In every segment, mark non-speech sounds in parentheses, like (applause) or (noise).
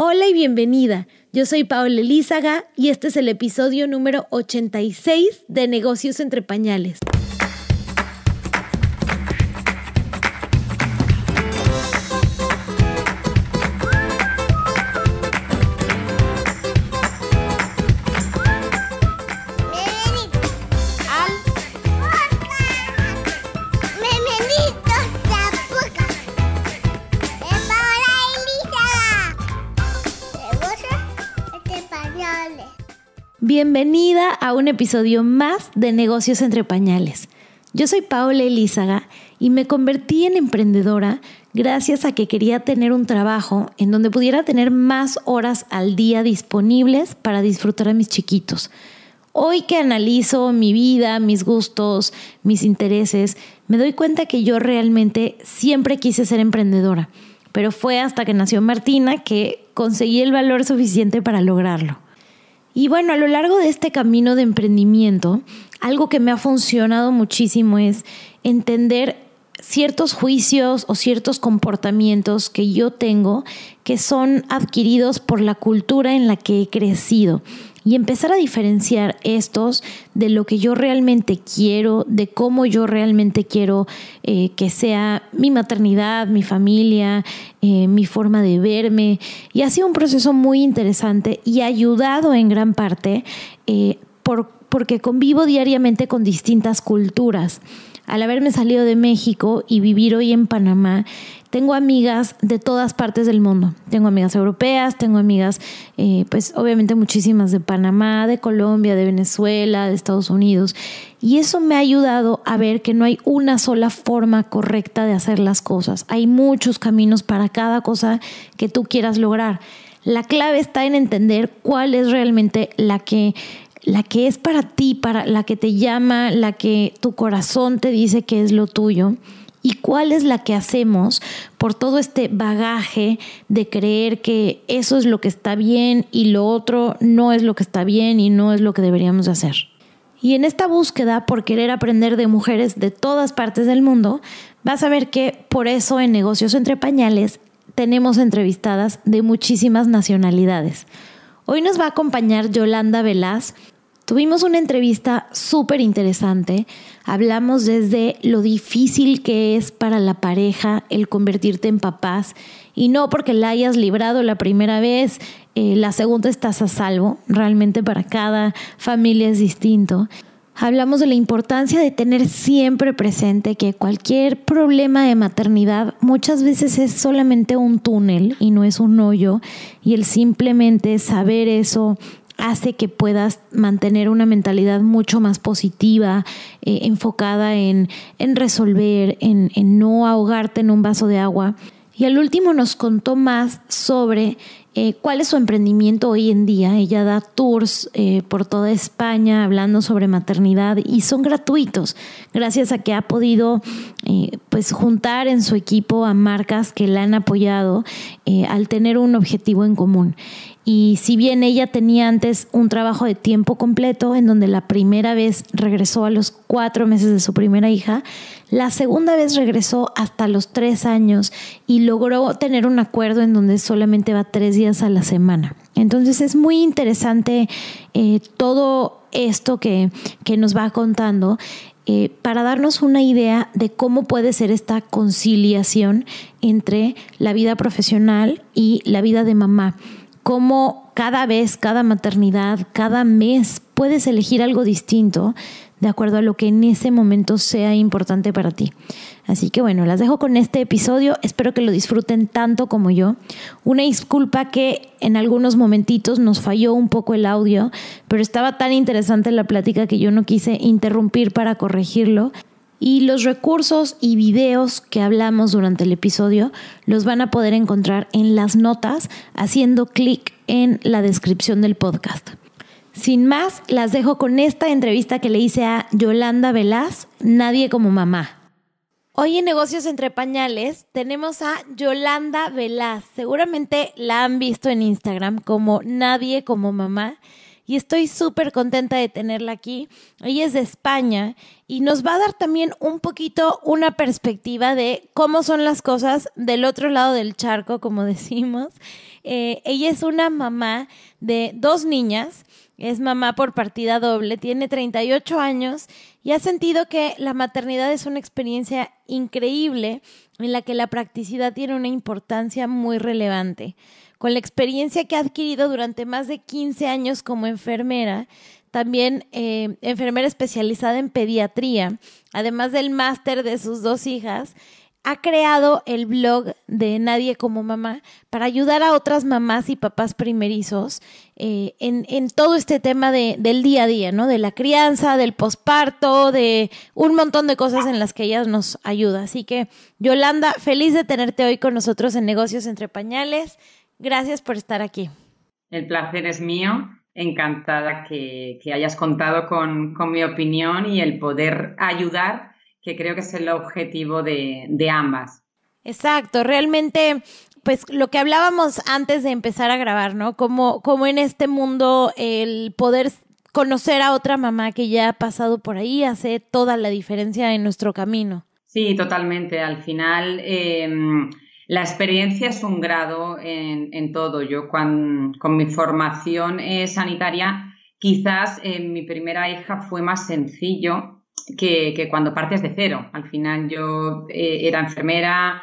Hola y bienvenida. Yo soy Paola Elízaga y este es el episodio número 86 de Negocios entre Pañales. Bienvenida a un episodio más de Negocios entre Pañales. Yo soy Paola Elízaga y me convertí en emprendedora gracias a que quería tener un trabajo en donde pudiera tener más horas al día disponibles para disfrutar a mis chiquitos. Hoy que analizo mi vida, mis gustos, mis intereses, me doy cuenta que yo realmente siempre quise ser emprendedora, pero fue hasta que nació Martina que conseguí el valor suficiente para lograrlo. Y bueno, a lo largo de este camino de emprendimiento, algo que me ha funcionado muchísimo es entender ciertos juicios o ciertos comportamientos que yo tengo que son adquiridos por la cultura en la que he crecido y empezar a diferenciar estos de lo que yo realmente quiero, de cómo yo realmente quiero eh, que sea mi maternidad, mi familia, eh, mi forma de verme. Y ha sido un proceso muy interesante y ayudado en gran parte eh, por, porque convivo diariamente con distintas culturas al haberme salido de México y vivir hoy en Panamá, tengo amigas de todas partes del mundo. Tengo amigas europeas, tengo amigas, eh, pues obviamente muchísimas de Panamá, de Colombia, de Venezuela, de Estados Unidos. Y eso me ha ayudado a ver que no hay una sola forma correcta de hacer las cosas. Hay muchos caminos para cada cosa que tú quieras lograr. La clave está en entender cuál es realmente la que la que es para ti, para la que te llama, la que tu corazón te dice que es lo tuyo y cuál es la que hacemos por todo este bagaje de creer que eso es lo que está bien y lo otro no es lo que está bien y no es lo que deberíamos hacer. Y en esta búsqueda por querer aprender de mujeres de todas partes del mundo, vas a ver que por eso en Negocios entre Pañales tenemos entrevistadas de muchísimas nacionalidades. Hoy nos va a acompañar Yolanda Velaz, Tuvimos una entrevista súper interesante. Hablamos desde lo difícil que es para la pareja el convertirte en papás y no porque la hayas librado la primera vez, eh, la segunda estás a salvo. Realmente para cada familia es distinto. Hablamos de la importancia de tener siempre presente que cualquier problema de maternidad muchas veces es solamente un túnel y no es un hoyo y el simplemente saber eso hace que puedas mantener una mentalidad mucho más positiva, eh, enfocada en, resolver, en, no ahogarte en un vaso de agua. Y al último nos contó más sobre eh, cuál es su emprendimiento hoy en día. Ella da tours eh, por toda España hablando sobre maternidad y son gratuitos gracias a que ha podido pues juntar en su equipo a marcas que la han apoyado al tener un objetivo en común. Y si bien ella tenía antes un trabajo de tiempo completo, en donde la primera vez regresó a los cuatro meses de su primera hija, la segunda vez regresó hasta los tres años y logró tener un acuerdo en donde solamente va tres días a la semana. Entonces es muy interesante eh, todo esto que, que, nos va contando. Eh, para darnos una idea de cómo puede ser esta conciliación entre la vida profesional y la vida de mamá cómo cada vez, cada maternidad, cada mes puedes elegir algo distinto de acuerdo a lo que en ese momento sea importante para ti. Así que bueno, las dejo con este episodio. Espero que lo disfruten tanto como yo. Una disculpa que en algunos momentitos nos falló un poco el audio, pero estaba tan interesante la plática que yo no quise interrumpir para corregirlo. Y los recursos y videos que hablamos durante el episodio los van a poder encontrar en las notas haciendo clic en la descripción del podcast. Sin más, las dejo con esta entrevista que le hice a Yolanda Velaz, Nadie como mamá. Hoy en Negocios entre Pañales tenemos a Yolanda Velaz. Seguramente la han visto en Instagram como Nadie como mamá y estoy súper contenta de tenerla aquí. Ella es de España y nos va a dar también un poquito una perspectiva de cómo son las cosas del otro lado del charco, como (laughs) decimos. Eh, ella es una mamá de dos niñas es mamá por partida doble, tiene 38 años y ha sentido que la maternidad es una experiencia increíble en la que la practicidad tiene una importancia muy relevante. Con la experiencia que ha adquirido durante más de 15 años como enfermera, también eh, enfermera especializada en pediatría, además del máster de sus dos hijas, ha creado el blog de Nadie como Mamá para ayudar a otras mamás y papás primerizos eh, en, todo este tema de, del día a día, ¿no? De la crianza, del posparto, de un montón de cosas en las que ella nos ayuda. Así que, Yolanda, feliz de tenerte hoy con nosotros en Negocios entre Pañales. Gracias por estar aquí. El placer es mío. Encantada que, hayas contado con, con mi opinión y el poder ayudar que creo que es el objetivo de, ambas. Exacto, realmente, pues lo que hablábamos antes de empezar a grabar, ¿no? Como, como en este mundo el poder conocer a otra mamá que ya ha pasado por ahí hace toda la diferencia en nuestro camino. Sí, totalmente. Al final, em, la experiencia es un grado en, todo. Yo con, mi formación eh, sanitaria, quizás mi primera hija fue más sencillo que, cuando partes de cero. Al final yo eh, era enfermera,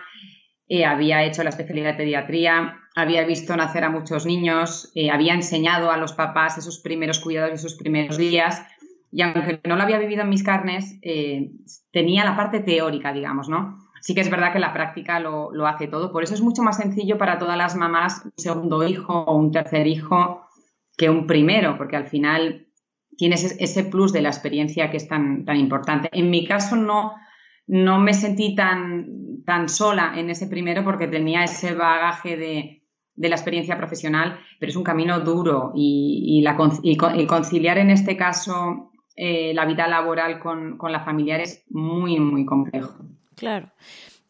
eh, había hecho la especialidad de pediatría, había visto nacer a muchos niños, eh, había enseñado a los papás esos primeros cuidados, esos primeros días, y aunque no lo había vivido en mis carnes, tenía la parte teórica, digamos, ¿no? Sí que es verdad que la práctica lo, lo hace todo, por eso es mucho más sencillo para todas las mamás un segundo hijo o un tercer hijo que un primero, porque al final tienes ese plus de la experiencia que es tan, tan importante. En mi caso no, no me sentí tan, tan sola en ese primero porque tenía ese bagaje de, la experiencia profesional, pero es un camino duro y, la, conciliar en este caso eh, la vida laboral con, con la familiar es muy, muy complejo. Claro.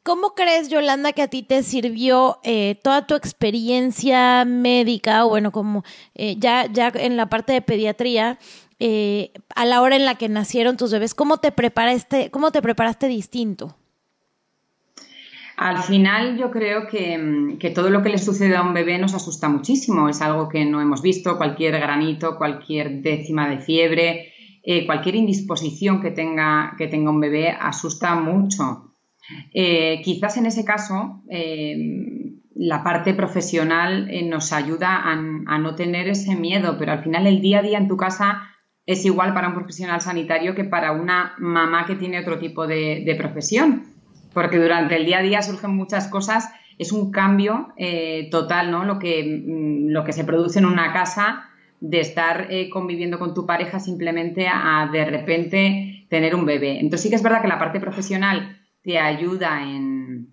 ¿Cómo crees, Yolanda, que a ti te sirvió eh, toda tu experiencia médica, o bueno, como eh, ya, ya en la parte de pediatría, a la hora en la que nacieron tus bebés? ¿Cómo te, preparaste, cómo te preparaste distinto? Al final yo creo que, todo lo que le sucede a un bebé nos asusta muchísimo. Es algo que no hemos visto, cualquier granito, cualquier décima de fiebre, eh, cualquier indisposición que tenga, que tenga un bebé asusta mucho. Eh, quizás en ese caso la parte profesional nos ayuda a, no tener ese miedo, pero al final el día a día en tu casa es igual para un profesional sanitario que para una mamá que tiene otro tipo de, profesión, porque durante el día a día surgen muchas cosas, es un cambio eh, total, ¿no? Lo que, mm, lo que se produce en una casa de estar eh, conviviendo con tu pareja simplemente a de repente tener un bebé. Entonces sí que es verdad que la parte profesional te ayuda en,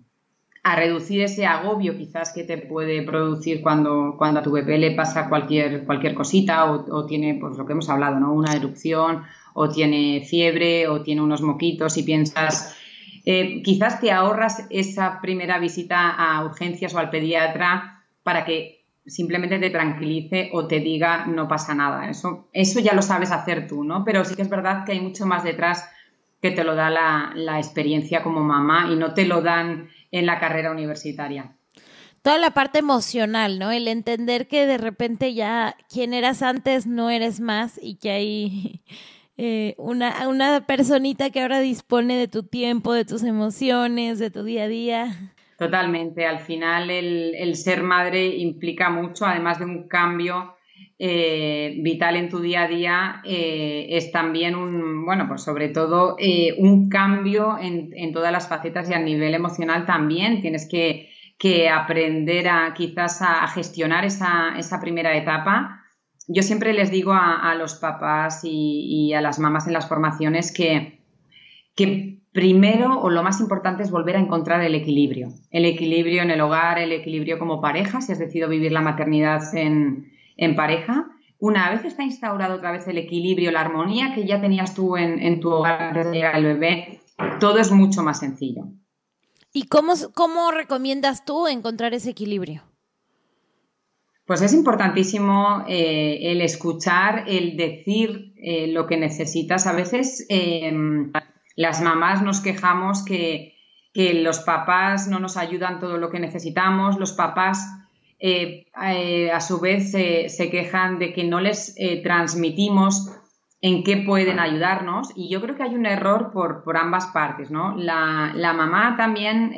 a reducir ese agobio quizás que te puede producir cuando, cuando a tu bebé le pasa cualquier, cualquier cosita o, tiene, pues lo que hemos hablado, ¿no? Una erupción o tiene fiebre o tiene unos moquitos y piensas, eh, quizás te ahorras esa primera visita a urgencias o al pediatra para que simplemente te tranquilice o te diga no pasa nada. Eso, eso ya lo sabes hacer tú, ¿no? Pero sí que es verdad que hay mucho más detrás que te lo da la, experiencia como mamá y no te lo dan en la carrera universitaria. Toda la parte emocional, ¿no? El entender que de repente ya quien eras antes no eres más y que hay eh, una, una personita que ahora dispone de tu tiempo, de tus emociones, de tu día a día. Totalmente. Al final el, ser madre implica mucho, además de un cambio eh, vital en tu día a día eh, es también un, bueno, pues sobre todo eh, un cambio en, todas las facetas y a nivel emocional también. Tienes que, aprender a quizás a, gestionar esa, primera etapa. Yo siempre les digo a, los papás y, a las mamás en las formaciones que, primero o lo más importante es volver a encontrar el equilibrio. El equilibrio en el hogar, el equilibrio como pareja, si has decidido vivir la maternidad en, en pareja, una vez está instaurado otra vez el equilibrio, la armonía que ya tenías tú en, tu hogar antes de llegar al bebé, todo es mucho más sencillo. ¿Y cómo, cómo recomiendas tú encontrar ese equilibrio? Pues es importantísimo eh, el escuchar, el decir eh, lo que necesitas. A veces em, las mamás nos quejamos que, los papás no nos ayudan todo lo que necesitamos, los papás eh, a su vez se quejan de que no les transmitimos en qué pueden ayudarnos y yo creo que hay un error por, ambas partes, ¿no? La, la mamá también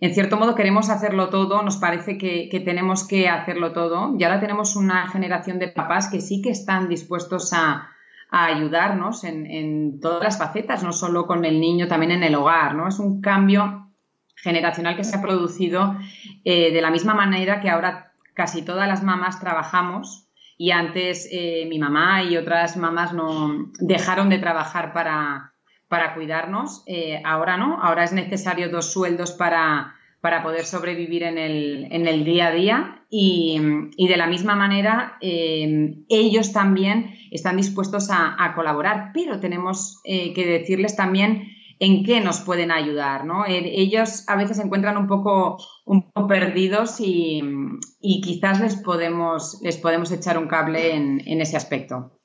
en cierto modo queremos hacerlo todo, nos parece que, tenemos que hacerlo todo y ahora tenemos una generación de papás que sí que están dispuestos a, ayudarnos en, todas las facetas, no solo con el niño, también en el hogar, ¿no? Es un cambio generacional que se ha producido eh, de la misma manera que ahora casi todas las mamás trabajamos y antes eh, mi mamá y otras mamás no dejaron de trabajar para, para cuidarnos. Eh, ahora no, ahora es necesario dos sueldos para, para poder sobrevivir en el, en el, día a día y, de la misma manera eh, ellos también están dispuestos a, colaborar, pero tenemos eh, que decirles también en qué nos pueden ayudar, ¿no? ellos a veces se encuentran un poco, un poco perdidos y, quizás les podemos, les podemos echar un cable en, en ese aspecto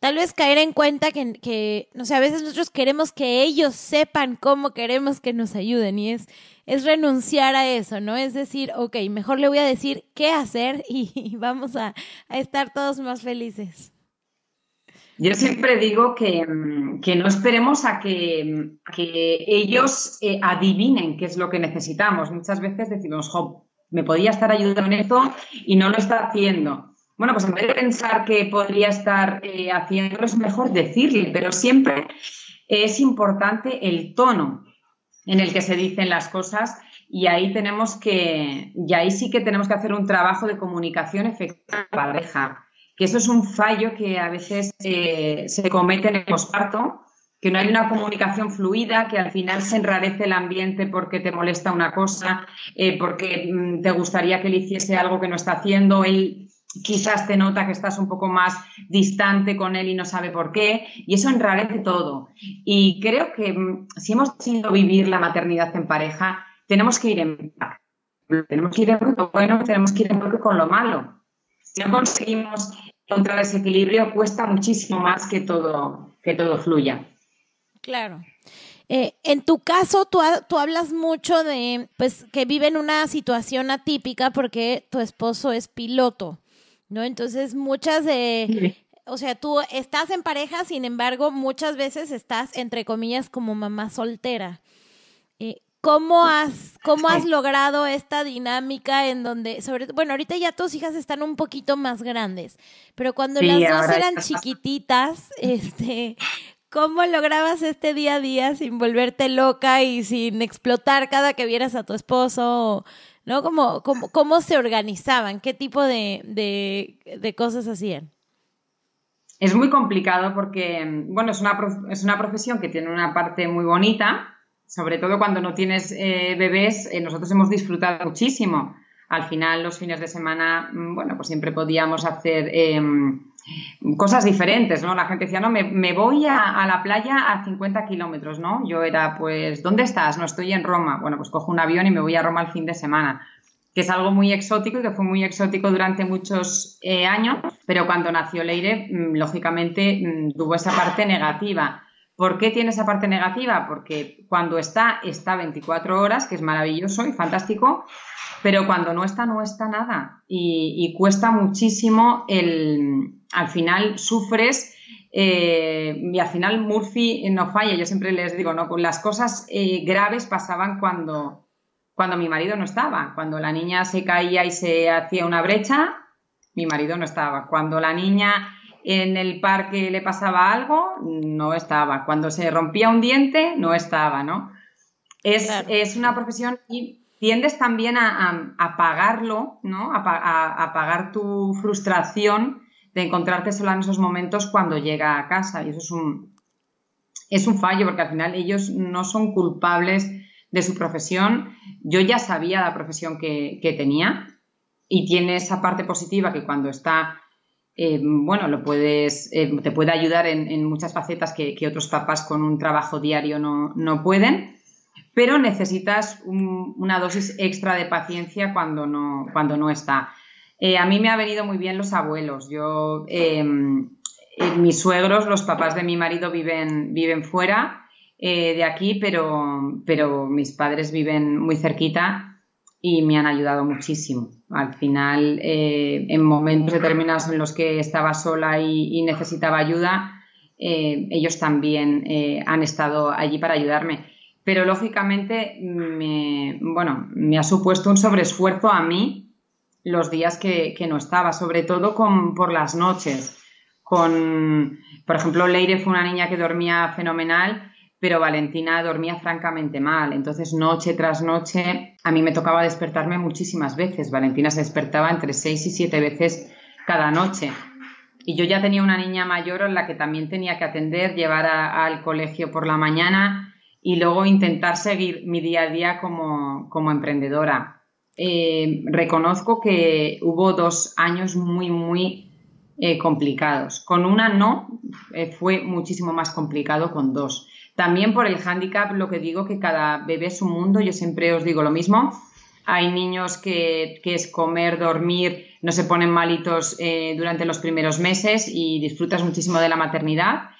tal vez caer en cuenta que, que, no sé, a veces nosotros queremos que ellos sepan cómo queremos que nos ayuden y es, es renunciar a eso, ¿no? Es decir, ok, mejor le voy a decir qué hacer (laughs) y, vamos a, estar todos más felices. Yo siempre digo que, no esperemos a que, ellos eh, adivinen qué es lo que necesitamos. Muchas veces decimos, jo, me podía estar ayudando en esto y no lo está haciendo. Bueno, pues en vez de pensar que podría estar eh, haciéndolo, es mejor decirle, pero siempre es importante el tono en el que se dicen las cosas y ahí tenemos que, y ahí sí que tenemos que hacer un trabajo de comunicación efectiva la pareja, que eso es un fallo que a veces eh, se comete en el posparto, que no hay una comunicación fluida, que al final se enrarece el ambiente porque te molesta una cosa, eh, porque mm, te gustaría que le hiciese algo que no está haciendo, él quizás te nota que estás un poco más distante con él y no sabe por qué, y eso enrarece todo. Y creo que mm, si hemos decidido vivir la maternidad en pareja, tenemos que ir en tenemos que ir en lo bueno, tenemos que ir en bloque con lo malo. Si no conseguimos encontrar ese equilibrio, cuesta muchísimo más que todo, que todo fluya. Claro. Eh, en tu caso, tú, tú, hablas mucho de pues, que viven una situación atípica porque tu esposo es piloto. ¿No? Entonces, muchas de, o sea, tú estás en pareja, sin embargo, muchas veces estás, entre comillas, como mamá soltera. Eh, ¿Cómo has, cómo has logrado esta dinámica en donde, sobre bueno, ahorita ya tus hijas están un poquito más grandes, pero cuando las dos eran chiquititas, (laughs) este, ¿cómo lograbas este día a día sin volverte loca y sin explotar cada que vieras a tu esposo? ¿No? ¿Cómo, cómo, se organizaban? ¿Qué tipo de, cosas hacían? Es muy complicado porque, bueno, es una, es una profesión que tiene una parte muy bonita, sobre todo cuando no tienes eh, bebés, eh, nosotros hemos disfrutado muchísimo. Al final, los fines de semana, mm, bueno, pues siempre podíamos hacer em, cosas diferentes, ¿no? La gente decía, no, me, voy a, la playa a 50 kilómetros, ¿no? Yo era, pues, ¿dónde estás? No estoy en Roma. Bueno, pues cojo un avión y me voy a Roma el fin de semana que es algo muy exótico y que fue muy exótico durante muchos eh, años, pero cuando nació Leire, mm, lógicamente mm, tuvo esa parte negativa. ¿Por qué tiene esa parte negativa? Porque cuando está, está 24 horas, que es maravilloso y fantástico, pero cuando no está, no está nada. Y, cuesta muchísimo el. Al final sufres. Eh, y al final Murphy no falla. Yo siempre les digo, no, las cosas eh, graves pasaban cuando, cuando mi marido no estaba. Cuando la niña se caía y se hacía una brecha, mi marido no estaba. Cuando la niña en el parque le pasaba algo, no estaba. Cuando se rompía un diente, no estaba, ¿no? Es, es una profesión y tiendes también a, a, pagarlo, ¿no? A, pagar tu frustración de encontrarte sola en esos momentos cuando llega a casa. Y eso es un, es un fallo, porque al final ellos no son culpables de su profesión. Yo ya sabía la profesión que, tenía y tiene esa parte positiva que cuando está, eh, bueno, lo puedes, eh, te puede ayudar en, muchas facetas que, que, otros papás con un trabajo diario no, no pueden pero necesitas una dosis extra de paciencia cuando no, cuando no está. Eh, a mí me ha venido muy bien los abuelos. Yo, em, eh, mis suegros, los papás de mi marido viven, viven fuera eh, de aquí, pero, pero mis padres viven muy cerquita y me han ayudado muchísimo. Al final, en momentos determinados en los que estaba sola y, necesitaba ayuda, ellos también han estado allí para ayudarme. Pero lógicamente, me, bueno, me ha supuesto un sobreesfuerzo a mí los días que, no estaba, sobre todo con, por las noches. Con, por ejemplo, Leire fue una niña que dormía fenomenal, pero Valentina dormía francamente mal. Entonces, noche tras noche, a mí me tocaba despertarme muchísimas veces. Valentina se despertaba entre seis y siete veces cada noche. Y yo ya tenía una niña mayor en la que también tenía que atender, llevar al colegio por la mañana y luego intentar seguir mi día a día como, como emprendedora. Eh, reconozco que hubo dos años muy, muy eh, complicados. Con una no, eh, fue muchísimo más complicado con dos. También por el hándicap, lo que digo, que cada bebé es un mundo, yo siempre os digo lo mismo. Hay niños que, que es comer, dormir, no se ponen malitos durante los primeros meses y disfrutas muchísimo de la maternidad.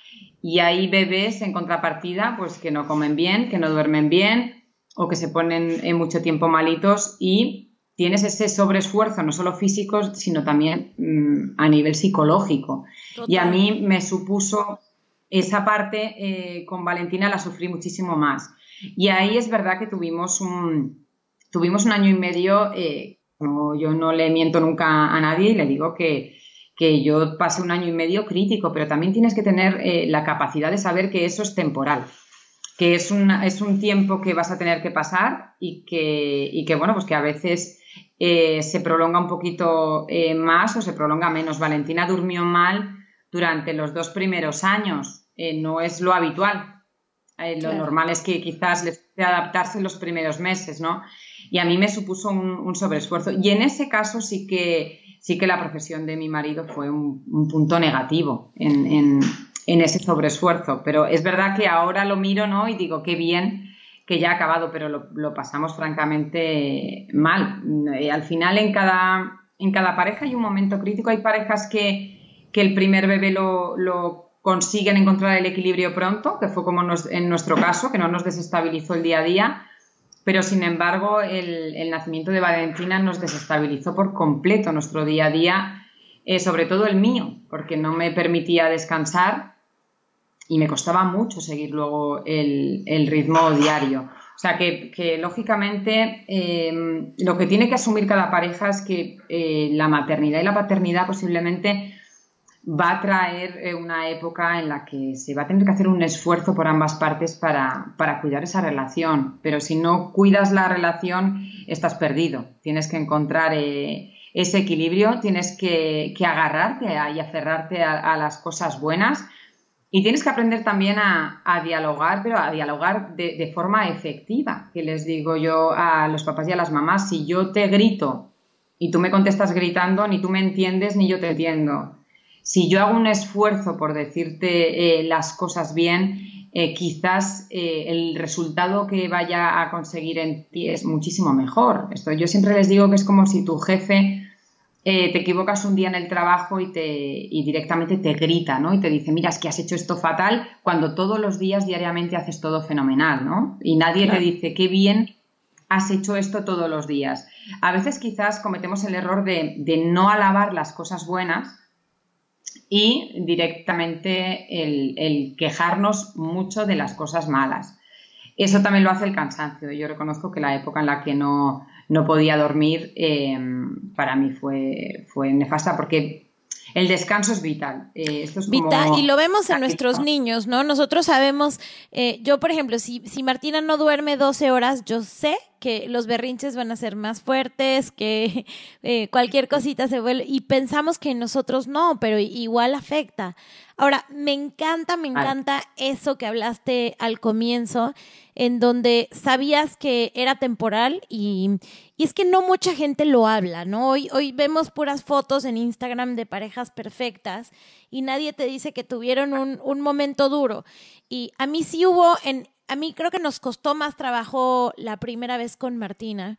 Y hay bebés en contrapartida, pues que no comen bien, que no duermen bien, o que se ponen en mucho tiempo malitos y tienes ese sobreesfuerzo, no solo físico, sino también mm, a nivel psicológico. Y a mí me supuso esa parte eh, con Valentina la sufrí muchísimo más. Y ahí es verdad que tuvimos un, tuvimos un año y medio, eh, yo no le miento nunca a nadie y le digo que, que yo pasé un año y medio crítico, pero también tienes que tener eh, la capacidad de saber que eso es temporal que es, es un tiempo que vas a tener que pasar y que, y que bueno, pues que a veces eh, se prolonga un poquito eh, más o se prolonga menos. Valentina durmió mal durante los dos primeros años, eh, no es lo habitual. Lo normal es que quizás le adaptarse en los primeros meses, ¿no? Y a mí me supuso un, sobreesfuerzo. Y en ese caso sí que, sí que la profesión de mi marido fue un, punto negativo en, en ese sobreesfuerzo. Pero es verdad que ahora lo miro, ¿no? Y digo, qué bien que ya ha acabado, pero lo, pasamos francamente mal. Eh, al final, en cada, en cada pareja hay un momento crítico. Hay parejas que, que el primer bebé lo, lo, consiguen encontrar el equilibrio pronto, que fue como en nuestro caso, que no nos desestabilizó el día a día. Pero sin embargo, el, el nacimiento de Valentina nos desestabilizó por completo nuestro día a día, eh, sobre todo el mío, porque no me permitía descansar y me costaba mucho seguir luego el, ritmo diario. O sea que, lógicamente em, lo que tiene que asumir cada pareja es que eh, la maternidad y la paternidad posiblemente va a traer eh, una época en la que se va a tener que hacer un esfuerzo por ambas partes para, cuidar esa relación. Pero si no cuidas la relación, estás perdido. Tienes que encontrar eh, ese equilibrio, tienes que, agarrarte y aferrarte a las cosas buenas y tienes que aprender también a, dialogar, pero a dialogar de, forma efectiva, que les digo yo a los papás y a las mamás, si yo te grito y tú me contestas gritando, ni tú me entiendes ni yo te entiendo. Si yo hago un esfuerzo por decirte eh, las cosas bien, eh, quizás eh, el resultado que vaya a conseguir en ti es muchísimo mejor. Esto yo siempre les digo que es como si tu jefe eh, te equivocas un día en el trabajo y, te, directamente te grita, ¿no? Y te dice, mira, es que has hecho esto fatal cuando todos los días diariamente haces todo fenomenal, ¿no? Y nadie te dice, qué bien has hecho esto todos los días. A veces quizás cometemos el error de, no alabar las cosas buenas y directamente el, quejarnos mucho de las cosas malas. Eso también lo hace el cansancio. Yo reconozco que la época en la que no, no podía dormir, eh, para mí fue, fue nefasta porque el descanso es vital. Eh, esto es vital, y lo vemos en nuestros niños, ¿no? Nosotros sabemos, eh, yo por ejemplo, si, si Martina no duerme 12 horas, yo sé que los berrinches van a ser más fuertes, que (laughs) cualquier cosita se vuelve, y pensamos que nosotros no, pero igual afecta. Ahora, me encanta, me encanta eso que hablaste al comienzo, en donde sabías que era temporal y, y, es que no mucha gente lo habla, ¿no? Hoy, hoy vemos puras fotos en Instagram de parejas perfectas y nadie te dice que tuvieron un, un momento duro. Y a mí sí hubo, en, a mí creo que nos costó más trabajo la primera vez con Martina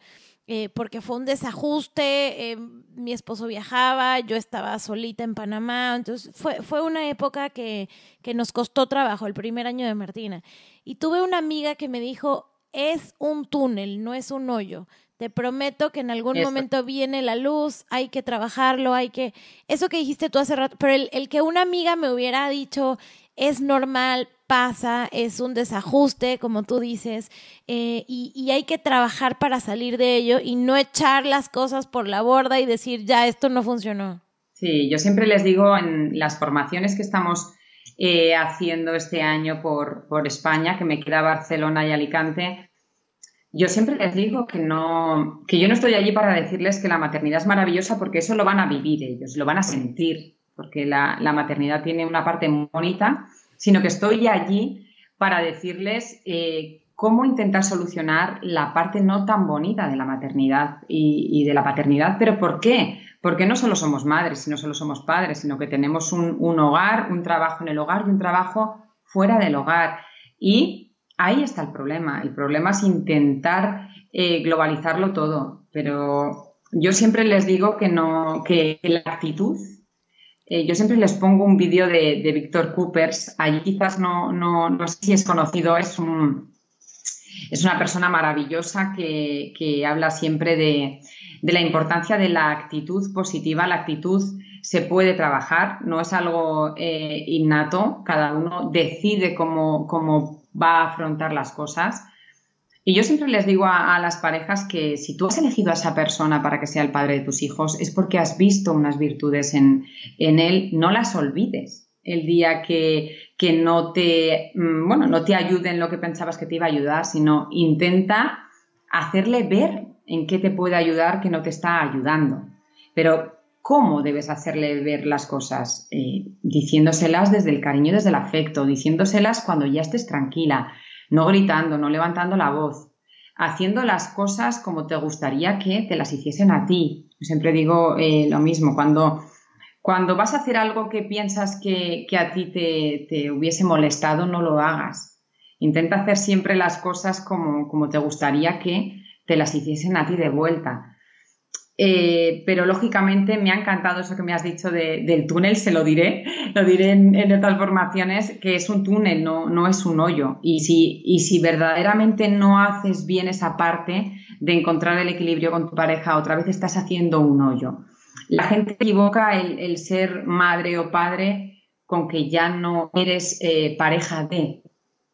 eh, porque fue un desajuste, eh, mi esposo viajaba, yo estaba solita en Panamá, entonces fue, fue una época que, que nos costó trabajo, el primer año de Martina. Y tuve una amiga que me dijo, es un túnel, no es un hoyo. Te prometo que en algún momento viene la luz, hay que trabajarlo, hay que... Eso que dijiste tú hace rato, pero el, el que una amiga me hubiera dicho, es normal, pasa, es un desajuste, como tú dices, eh, y, hay que trabajar para salir de ello y no echar las cosas por la borda y decir, ya, esto no funcionó. Sí, yo siempre les digo en las formaciones que estamos eh, haciendo este año por, por España, que me queda Barcelona y Alicante, yo siempre les digo que no, que yo no estoy allí para decirles que la maternidad es maravillosa porque eso lo van a vivir ellos, lo van a sentir, porque la, la maternidad tiene una parte bonita sino que estoy allí para decirles eh, cómo intentar solucionar la parte no tan bonita de la maternidad y, de la paternidad. ¿Pero por qué? Porque no solo somos madres, no solo somos padres, sino que tenemos un, hogar, un trabajo en el hogar y un trabajo fuera del hogar. Y ahí está el problema. El problema es intentar eh, globalizarlo todo. Pero yo siempre les digo que no, que la actitud eh, yo siempre les pongo un vídeo de, de Víctor Coopers. Allí quizás no, no, no, sé si es conocido, es, un, es una persona maravillosa que, que habla siempre de, de, la importancia de la actitud positiva. La actitud se puede trabajar, no es algo eh, innato, cada uno decide cómo, cómo va a afrontar las cosas. Y yo siempre les digo a, las parejas que si tú has elegido a esa persona para que sea el padre de tus hijos, es porque has visto unas virtudes en, él, no las olvides. El día que, que no te, mm, bueno, no te ayude en lo que pensabas que te iba a ayudar, sino intenta hacerle ver en qué te puede ayudar que no te está ayudando. Pero ¿cómo debes hacerle ver las cosas? Eh, diciéndoselas desde el cariño, desde el afecto, diciéndoselas cuando ya estés tranquila, no gritando, no levantando la voz, haciendo las cosas como te gustaría que te las hiciesen a ti. siempre digo eh, lo mismo, cuando, cuando vas a hacer algo que piensas que, a ti te, te, hubiese molestado, no lo hagas. Intenta hacer siempre las cosas como, como te gustaría que te las hiciesen a ti de vuelta. Eh, pero lógicamente me ha encantado eso que me has dicho del túnel, se lo diré, (laughs) lo diré en, otras formaciones, que es un túnel, no, no es un hoyo. Y si, y si verdaderamente no haces bien esa parte de encontrar el equilibrio con tu pareja, otra vez estás haciendo un hoyo. La gente equivoca el, ser madre o padre con que ya no eres eh, pareja de,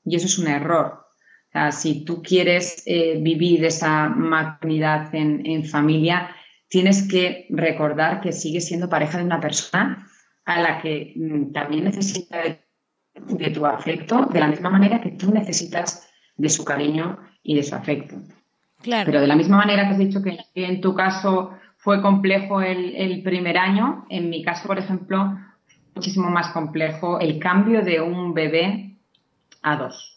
y eso es un error. O sea, si tú quieres eh, vivir esa maternidad en, en familia, tienes que recordar que sigues siendo pareja de una persona a la que mm, también necesita de, tu afecto, de la misma manera que tú necesitas de su cariño y de su afecto. Claro. Pero de la misma manera que has dicho que en tu caso fue complejo el, el primer año, en mi caso, por ejemplo, muchísimo más complejo el cambio de un bebé a dos.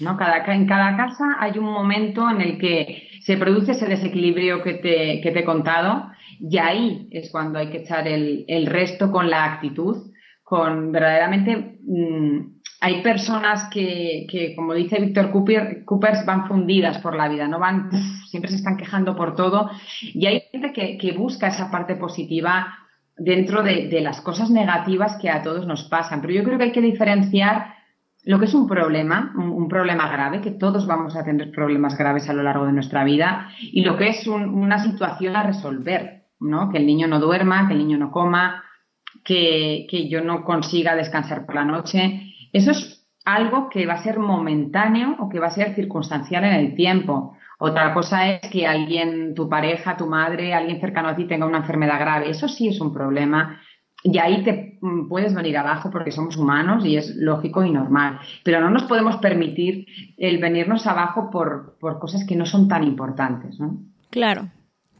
¿No? Cada, en cada casa hay un momento en el que se produce ese desequilibrio que te, que te he contado y ahí es cuando hay que echar el, el resto con la actitud, con verdaderamente... Mm, hay personas que, que, como dice Víctor Cooper, Coopers, van fundidas por la vida, no van, siempre se están quejando por todo. Y hay gente que, que busca esa parte positiva dentro de, de, las cosas negativas que a todos nos pasan. Pero yo creo que hay que diferenciar lo que es un problema, un, problema grave, que todos vamos a tener problemas graves a lo largo de nuestra vida, y lo que es una situación a resolver, ¿no? Que el niño no duerma, que el niño no coma, que, que yo no consiga descansar por la noche. Eso es algo que va a ser momentáneo o que va a ser circunstancial en el tiempo. Otra cosa es que alguien, tu pareja, tu madre, alguien cercano a ti tenga una enfermedad grave. Eso sí es un problema y ahí te mm, puedes venir abajo porque somos humanos y es lógico y normal. Pero no nos podemos permitir el venirnos abajo por, por cosas que no son tan importantes, ¿no? Claro.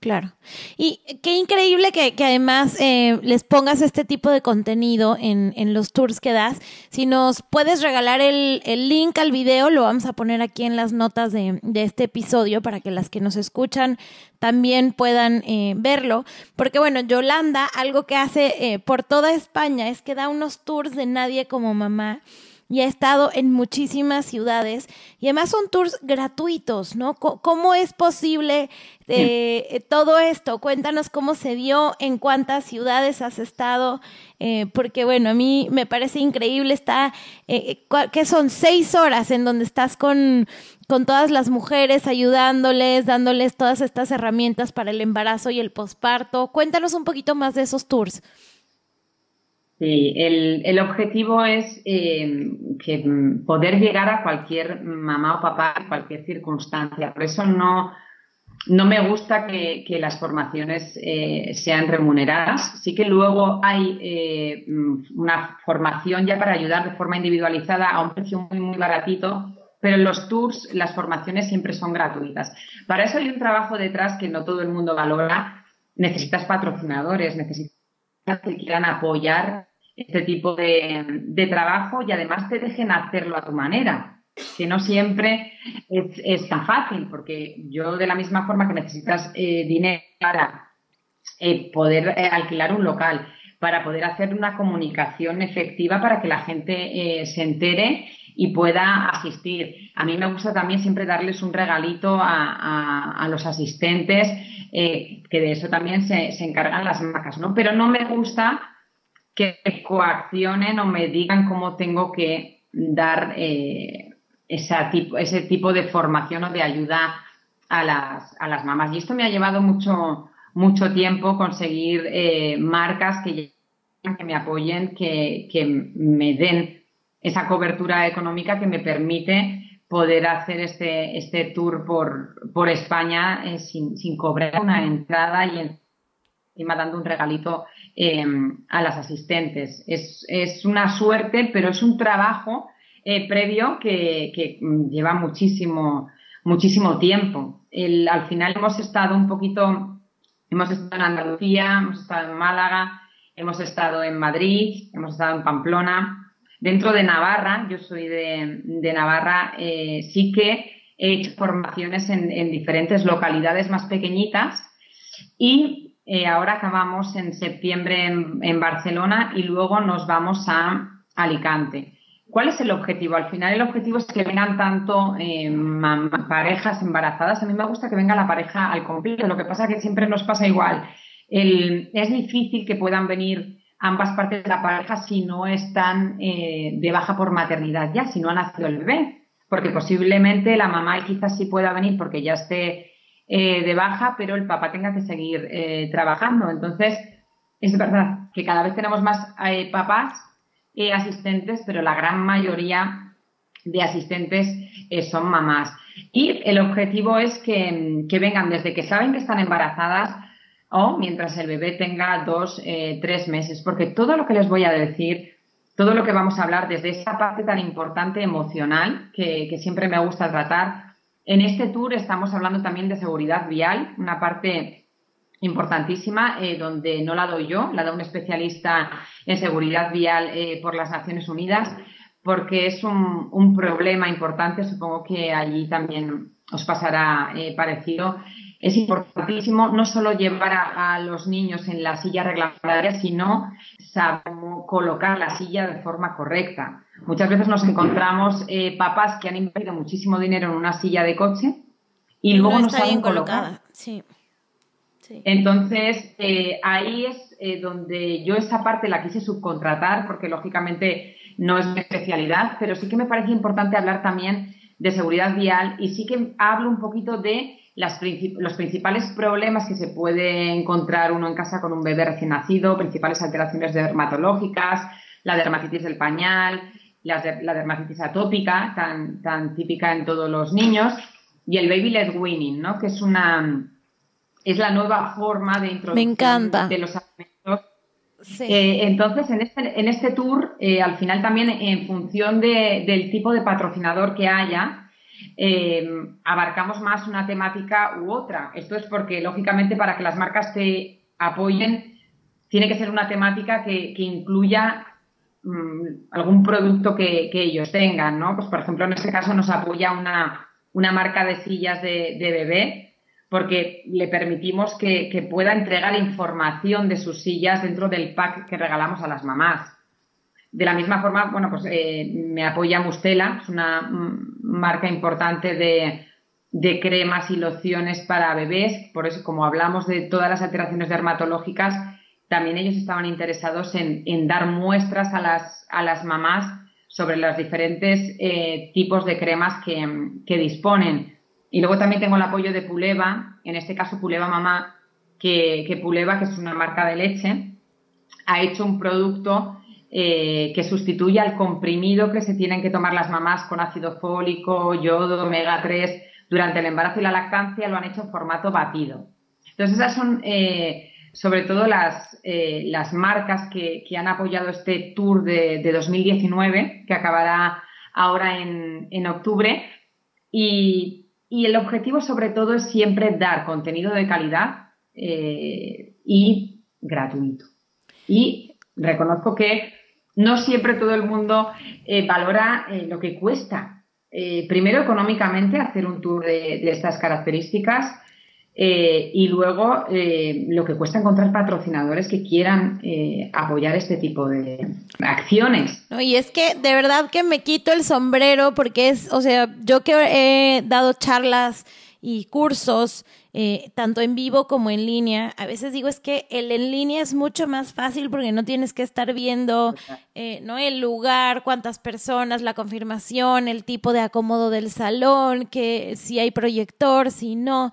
Claro. Y qué increíble que, además eh, les pongas este tipo de contenido en, en, los tours que das. Si nos puedes regalar el, el, link al video, lo vamos a poner aquí en las notas de, de este episodio para que las que nos escuchan también puedan eh, verlo. Porque bueno, Yolanda, algo que hace eh, por toda España es que da unos tours de nadie como mamá y ha estado en muchísimas ciudades y además son tours gratuitos, ¿no? ¿Cómo es posible eh, todo esto? Cuéntanos cómo se dio, en cuántas ciudades has estado, eh, porque bueno, a mí me parece increíble, está, eh, que son seis horas en donde estás con, con todas las mujeres, ayudándoles, dándoles todas estas herramientas para el embarazo y el posparto. Cuéntanos un poquito más de esos tours. Sí, el, objetivo es eh, que poder llegar a cualquier mamá o papá en cualquier circunstancia. Por eso no, no me gusta que, las formaciones eh, sean remuneradas. Sí que luego hay eh, una formación ya para ayudar de forma individualizada a un precio muy, muy baratito, pero en los tours las formaciones siempre son gratuitas. Para eso hay un trabajo detrás que no todo el mundo valora. Necesitas patrocinadores, necesitas que quieran apoyar este tipo de, trabajo y además te dejen hacerlo a tu manera, que no siempre es, tan fácil, porque yo de la misma forma que necesitas eh, dinero para eh, poder eh, alquilar un local, para poder hacer una comunicación efectiva para que la gente se entere y pueda asistir. A mí me gusta también siempre darles un regalito a, los asistentes, que de eso también se, se encargan las marcas, ¿no? Pero no me gusta que coaccionen o me digan cómo tengo que dar eh, tipo, ese tipo de formación o de ayuda a las, a las mamás. Y esto me ha llevado mucho, mucho tiempo conseguir eh, marcas que, que me apoyen, que, me den esa cobertura económica que me permite poder hacer este, este tour por, por España eh, sin, sin, cobrar una entrada y encima dando un regalito Em, a las asistentes. Es, una suerte, pero es un trabajo eh, previo que, lleva muchísimo, muchísimo tiempo. al final hemos estado un poquito, hemos estado en Andalucía, hemos estado en Málaga, hemos estado en Madrid, hemos estado en Pamplona. Dentro de Navarra, yo soy de, Navarra, eh, sí que he hecho formaciones en diferentes localidades más pequeñitas y eh, ahora acabamos en septiembre en, Barcelona y luego nos vamos a Alicante. ¿Cuál es el objetivo? Al final el objetivo es que vengan tanto eh, parejas embarazadas. A mí me gusta que venga la pareja al completo. Lo que pasa es que siempre nos pasa igual. es difícil que puedan venir ambas partes de la pareja si no están eh, de baja por maternidad ya, si no ha nacido el bebé. Porque posiblemente la mamá quizás sí pueda venir porque ya esté eh, de baja, pero el papá tenga que seguir eh, trabajando. Entonces, es verdad que cada vez tenemos más eh, papás asistentes, pero la gran mayoría de asistentes son mamás. Y el objetivo es que, vengan desde que saben que están embarazadas o mientras el bebé tenga dos, tres meses, porque todo lo que les voy a decir, todo lo que vamos a hablar desde esa parte tan importante emocional que, que siempre me gusta tratar, en este tour estamos hablando también de seguridad vial, una parte importantísima, eh, donde no la doy yo, la da un especialista en seguridad vial eh, por las Naciones Unidas, porque es un, problema importante, supongo que allí también os pasará eh, parecido. Es importantísimo no solo llevar a, los niños en la silla reglamentaria, sino saber cómo colocar la silla de forma correcta. Muchas veces nos encontramos eh, papás que han invertido muchísimo dinero en una silla de coche y, luego no, saben colocar. Sí. Entonces, eh, ahí es eh, donde yo esa parte la quise subcontratar porque lógicamente no es mi especialidad, pero sí que me parece importante hablar también de seguridad vial y sí que hablo un poquito de las, los principales problemas que se puede encontrar uno en casa con un bebé recién nacido, principales alteraciones dermatológicas, la dermatitis del pañal, la, dermatitis atópica, tan, tan típica en todos los niños, y el baby led weaning, ¿no? Que es una es la nueva forma de introducción de los alimentos. Eh, entonces, en este, en este tour, eh, al final también en función del tipo de patrocinador que haya, eh, abarcamos más una temática u otra. Esto es porque, lógicamente, para que las marcas te apoyen, tiene que ser una temática que, que incluya Mm, algún producto que, ellos tengan, ¿no? Pues por ejemplo, en este caso nos apoya una, marca de sillas de, bebé porque le permitimos que, pueda entregar información de sus sillas dentro del pack que regalamos a las mamás. De la misma forma, bueno, pues eh, me apoya Mustela, es una marca importante de, de cremas y lociones para bebés. Por eso, como hablamos de todas las alteraciones dermatológicas, también ellos estaban interesados en, en dar muestras a las, a las mamás sobre los diferentes eh, tipos de cremas que, que, disponen. Y luego también tengo el apoyo de Puleva, en este caso Puleva Mamá, que, que Puleva, que es una marca de leche, ha hecho un producto eh, que sustituye al comprimido que se tienen que tomar las mamás con ácido fólico, yodo, omega 3 durante el embarazo y la lactancia, lo han hecho en formato batido. Entonces esas son eh, sobre todo las, eh, las marcas que, que, han apoyado este tour de, de 2019, que acabará ahora en, en octubre. Y, y, el objetivo sobre todo es siempre dar contenido de calidad y gratuito. Y reconozco que no siempre todo el mundo eh, valora eh, lo que cuesta. Eh, primero, económicamente, hacer un tour de, de estas características y luego lo que cuesta encontrar patrocinadores que quieran apoyar este tipo de acciones. No, y es que de verdad que me quito el sombrero porque es, o sea, yo que he dado charlas y cursos, eh, tanto en vivo como en línea. A veces digo es que el en línea es mucho más fácil porque no tienes que estar viendo eh, ¿no? el lugar, cuántas personas, la confirmación, el tipo de acomodo del salón, que si hay proyector, si no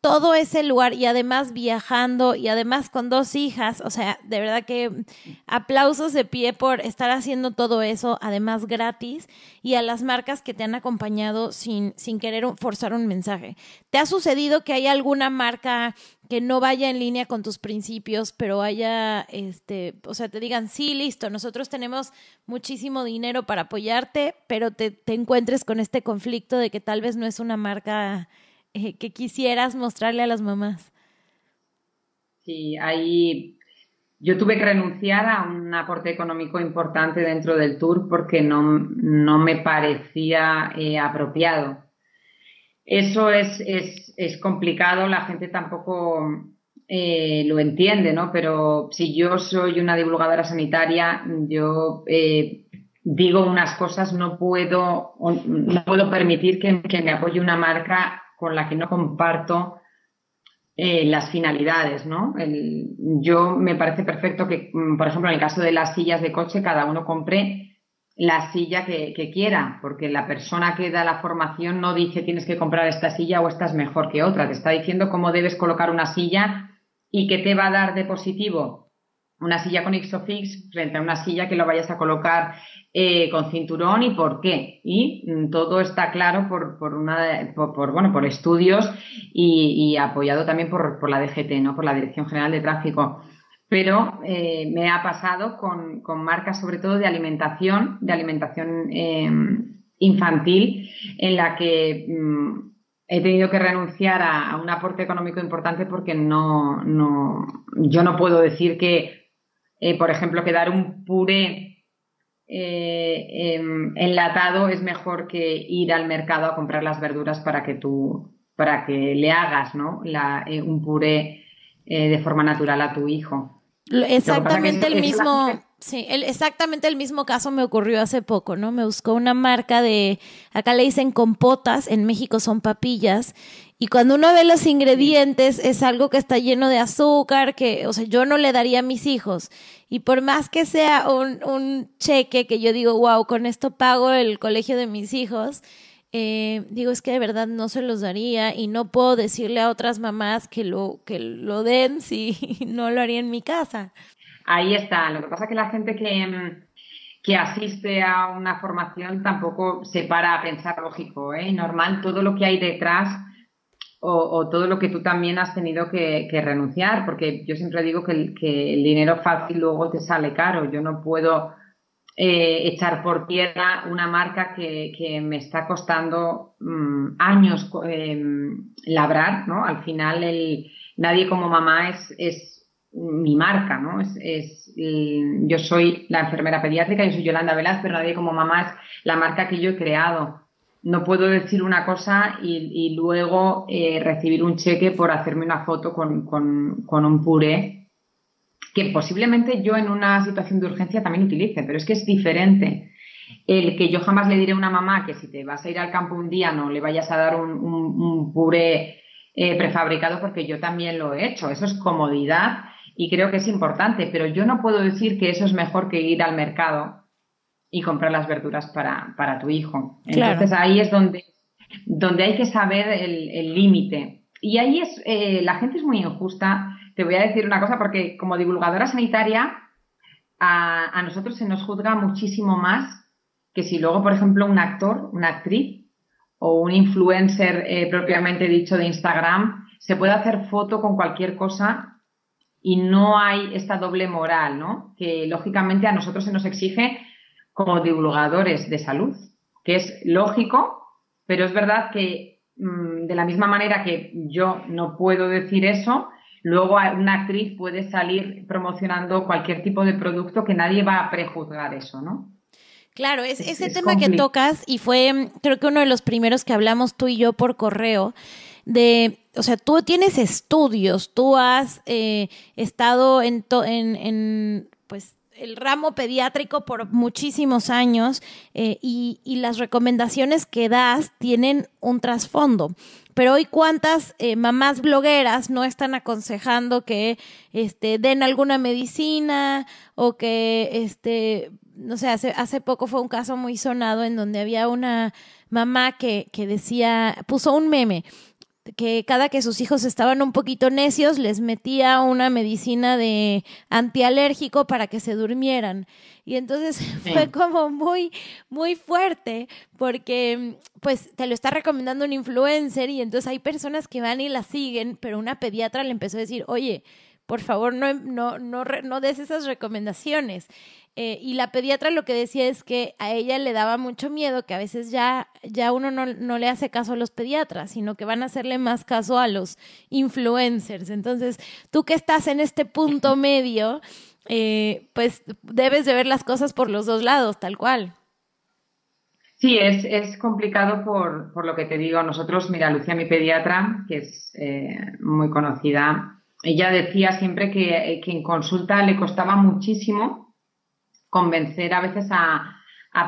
todo ese lugar y además viajando y además con dos hijas, o sea, de verdad que aplausos de pie por estar haciendo todo eso, además gratis, y a las marcas que te han acompañado sin, sin querer forzar un mensaje. ¿Te ha sucedido que hay alguna marca que no vaya en línea con tus principios, pero haya, este, o sea, te digan, sí, listo, nosotros tenemos muchísimo dinero para apoyarte, pero te, te encuentres con este conflicto de que tal vez no es una marca eh, que quisieras mostrarle a las mamás? Sí, ahí yo tuve que renunciar a un aporte económico importante dentro del tour porque no, no me parecía eh, apropiado. Eso es, es, es, complicado, la gente tampoco eh, lo entiende, ¿no? Pero si yo soy una divulgadora sanitaria, yo digo unas cosas, no puedo, no puedo permitir que, que me apoye una marca con la que no comparto eh, las finalidades, ¿no? Yo me parece perfecto que, mm, por ejemplo, en el caso de las sillas de coche, cada uno compre la silla que, que, quiera, porque la persona que da la formación no dice tienes que comprar esta silla o esta es mejor que otra, te está diciendo cómo debes colocar una silla y qué te va a dar de positivo una silla con Ixofix frente a una silla que lo vayas a colocar eh, con cinturón y por qué. Y mm, todo está claro por, por una, por, por, bueno, por estudios y, apoyado también por, por, la DGT, ¿no? por la Dirección General de Tráfico. Pero eh, me ha pasado con, con, marcas sobre todo de alimentación, de alimentación eh, infantil, en la que mm, he tenido que renunciar a, a, un aporte económico importante porque no, no, yo no puedo decir que, eh, por ejemplo, que dar un puré eh, em, enlatado es mejor que ir al mercado a comprar las verduras para que tú, para que le hagas, ¿no? La, eh, un puré de forma natural a tu hijo. Exactamente el mismo, sí, el, exactamente el mismo caso me ocurrió hace poco, ¿no? Me buscó una marca de, acá le dicen compotas, en México son papillas, y cuando uno ve los ingredientes, es algo que está lleno de azúcar, que, o sea, yo no le daría a mis hijos. Y por más que sea un, un cheque que yo digo, wow, con esto pago el colegio de mis hijos, eh, digo, es que de verdad no se los daría y no puedo decirle a otras mamás que lo, que lo den si (laughs) no lo haría en mi casa. Ahí está. Lo que pasa es que la gente que, que asiste a una formación tampoco se para a pensar lógico, ¿eh? Normal, todo lo que hay detrás o, todo lo que tú también has tenido que, renunciar, porque yo siempre digo que el, dinero fácil luego te sale caro. Yo no puedo eh, echar por tierra una marca que, me está costando mmm, años eh, labrar, ¿no? Al final, el, nadie como mamá es, es mi marca, ¿no? Es, es el, yo soy la enfermera pediátrica, yo soy Yolanda Velaz, pero nadie como mamá es la marca que yo he creado no puedo decir una cosa y, y luego eh, recibir un cheque por hacerme una foto con, con, con, un puré que posiblemente yo en una situación de urgencia también utilice, pero es que es diferente el que yo jamás le diré a una mamá que si te vas a ir al campo un día no le vayas a dar un, un, puré eh, prefabricado porque yo también lo he hecho. Eso es comodidad y creo que es importante, pero yo no puedo decir que eso es mejor que ir al mercado y comprar las verduras para, para tu hijo. Entonces ahí es donde, donde hay que saber el límite. Y ahí es, eh, la gente es muy injusta. Te voy a decir una cosa, porque como divulgadora sanitaria, a, a nosotros se nos juzga muchísimo más que si luego, por ejemplo, un actor, una actriz o un influencer eh, propiamente dicho de Instagram se puede hacer foto con cualquier cosa y no hay esta doble moral, ¿no? Que lógicamente a nosotros se nos exige como divulgadores de salud, que es lógico, pero es verdad que mm, de la misma manera que yo no puedo decir eso, luego una actriz puede salir promocionando cualquier tipo de producto que nadie va a prejuzgar eso, ¿no? Claro, es, ese tema que tocas y fue creo que uno de los primeros que hablamos tú y yo por correo de, o sea, tú tienes estudios, tú has eh, estado en, en, en, pues, el ramo pediátrico por muchísimos años eh, y, y, las recomendaciones que das tienen un trasfondo. Pero hoy cuántas eh, mamás blogueras no están aconsejando que este, den alguna medicina o que, este, no sé, hace, hace poco fue un caso muy sonado en donde había una mamá que, que decía, puso un meme que cada que sus hijos estaban un poquito necios les metía una medicina de antialérgico para que se durmieran. Y entonces (laughs) fue como muy, muy fuerte porque pues te lo está recomendando un influencer y entonces hay personas que van y la siguen, pero una pediatra le empezó a decir, oye, por favor, no, no, no, no des esas recomendaciones. Eh, y la pediatra lo que decía es que a ella le daba mucho miedo, que a veces ya, ya uno no, no, le hace caso a los pediatras, sino que van a hacerle más caso a los influencers. Entonces, tú que estás en este punto (laughs) medio, eh, pues debes de ver las cosas por los dos lados, tal cual. Sí, es, es complicado por, por, lo que te digo. Nosotros, mira, Lucía, mi pediatra, que es eh, muy conocida, ella decía siempre que, que, en consulta le costaba muchísimo convencer a veces a,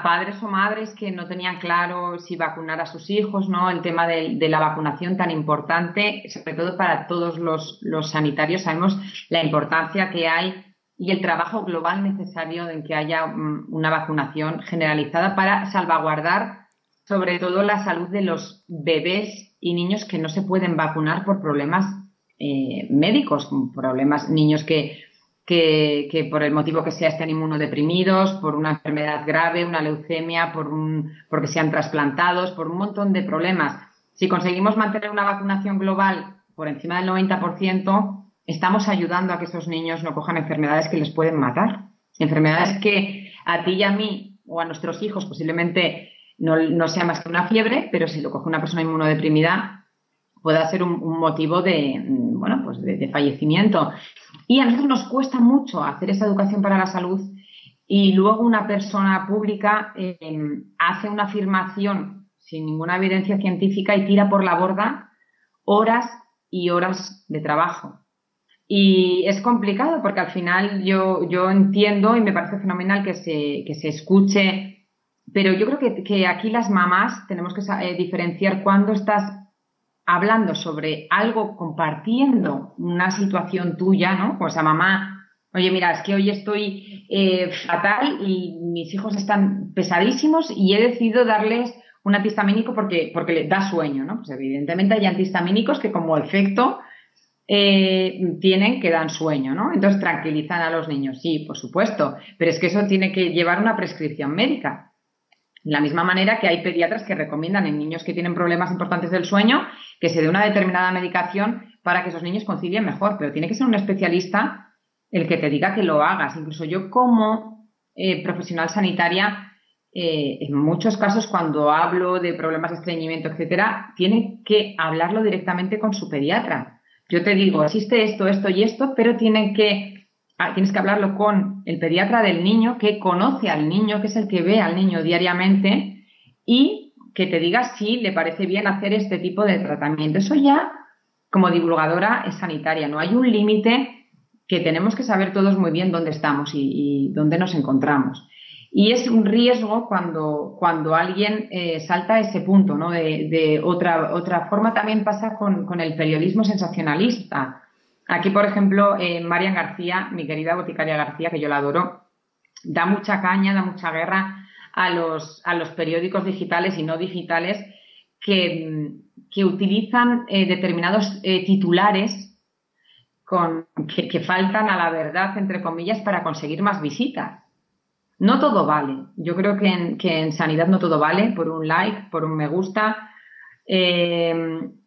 padres o madres que no tenían claro si vacunar a sus hijos, ¿no? El tema de, de la vacunación tan importante, sobre todo para todos los, los, sanitarios, sabemos la importancia que hay y el trabajo global necesario en que haya mm, una vacunación generalizada para salvaguardar sobre todo la salud de los bebés y niños que no se pueden vacunar por problemas eh, médicos, problemas, niños que, que, por el motivo que sea estén inmunodeprimidos, por una enfermedad grave, una leucemia, por un, porque sean trasplantados, por un montón de problemas. Si conseguimos mantener una vacunación global por encima del 90%, estamos ayudando a que esos niños no cojan enfermedades que les pueden matar. Enfermedades que a ti y a mí o a nuestros hijos posiblemente no, no sea más que una fiebre, pero si lo coge una persona inmunodeprimida, pueda ser un, motivo de, bueno, pues de, fallecimiento. Y a nosotros nos cuesta mucho hacer esa educación para la salud y luego una persona pública em, hace una afirmación sin ninguna evidencia científica y tira por la borda horas y horas de trabajo. Y es complicado porque al final yo, yo entiendo y me parece fenomenal que se, que se escuche, pero yo creo que, que aquí las mamás tenemos que eh, diferenciar cuando estás hablando sobre algo, compartiendo una situación tuya, ¿no? Pues a mamá, oye, mira, es que hoy estoy eh, fatal y mis hijos están pesadísimos y he decidido darles un antihistamínico porque, porque les da sueño, ¿no? Pues evidentemente hay antihistamínicos que como efecto eh, tienen que dan sueño, ¿no? Entonces tranquilizan a los niños, sí, por supuesto, pero es que eso tiene que llevar una prescripción médica. De la misma manera que hay pediatras que recomiendan en niños que tienen problemas importantes del sueño que se dé una determinada medicación para que esos niños concilien mejor, pero tiene que ser un especialista el que te diga que lo hagas. Incluso yo como eh, profesional sanitaria, eh, en muchos casos cuando hablo de problemas de estreñimiento, etcétera, tiene que hablarlo directamente con su pediatra. Yo te digo, existe esto, esto y esto, pero tienen que tienes que hablarlo con el pediatra del niño que conoce al niño, que es el que ve al niño diariamente y que te diga si le parece bien hacer este tipo de tratamiento. Eso ya, como divulgadora, es sanitaria. No hay un límite que tenemos que saber todos muy bien dónde estamos y, dónde nos encontramos. Y es un riesgo cuando, cuando alguien eh, salta ese punto, ¿no? De, otra, otra forma también pasa con, el periodismo sensacionalista. Aquí, por ejemplo, eh, Marian García, mi querida boticaria García, que yo la adoro, da mucha caña, da mucha guerra a los, a los periódicos digitales y no digitales que, que utilizan eh, determinados eh, titulares con, que, faltan a la verdad, entre comillas, para conseguir más visitas. No todo vale. Yo creo que en, que en sanidad no todo vale por un like, por un me gusta. Eh,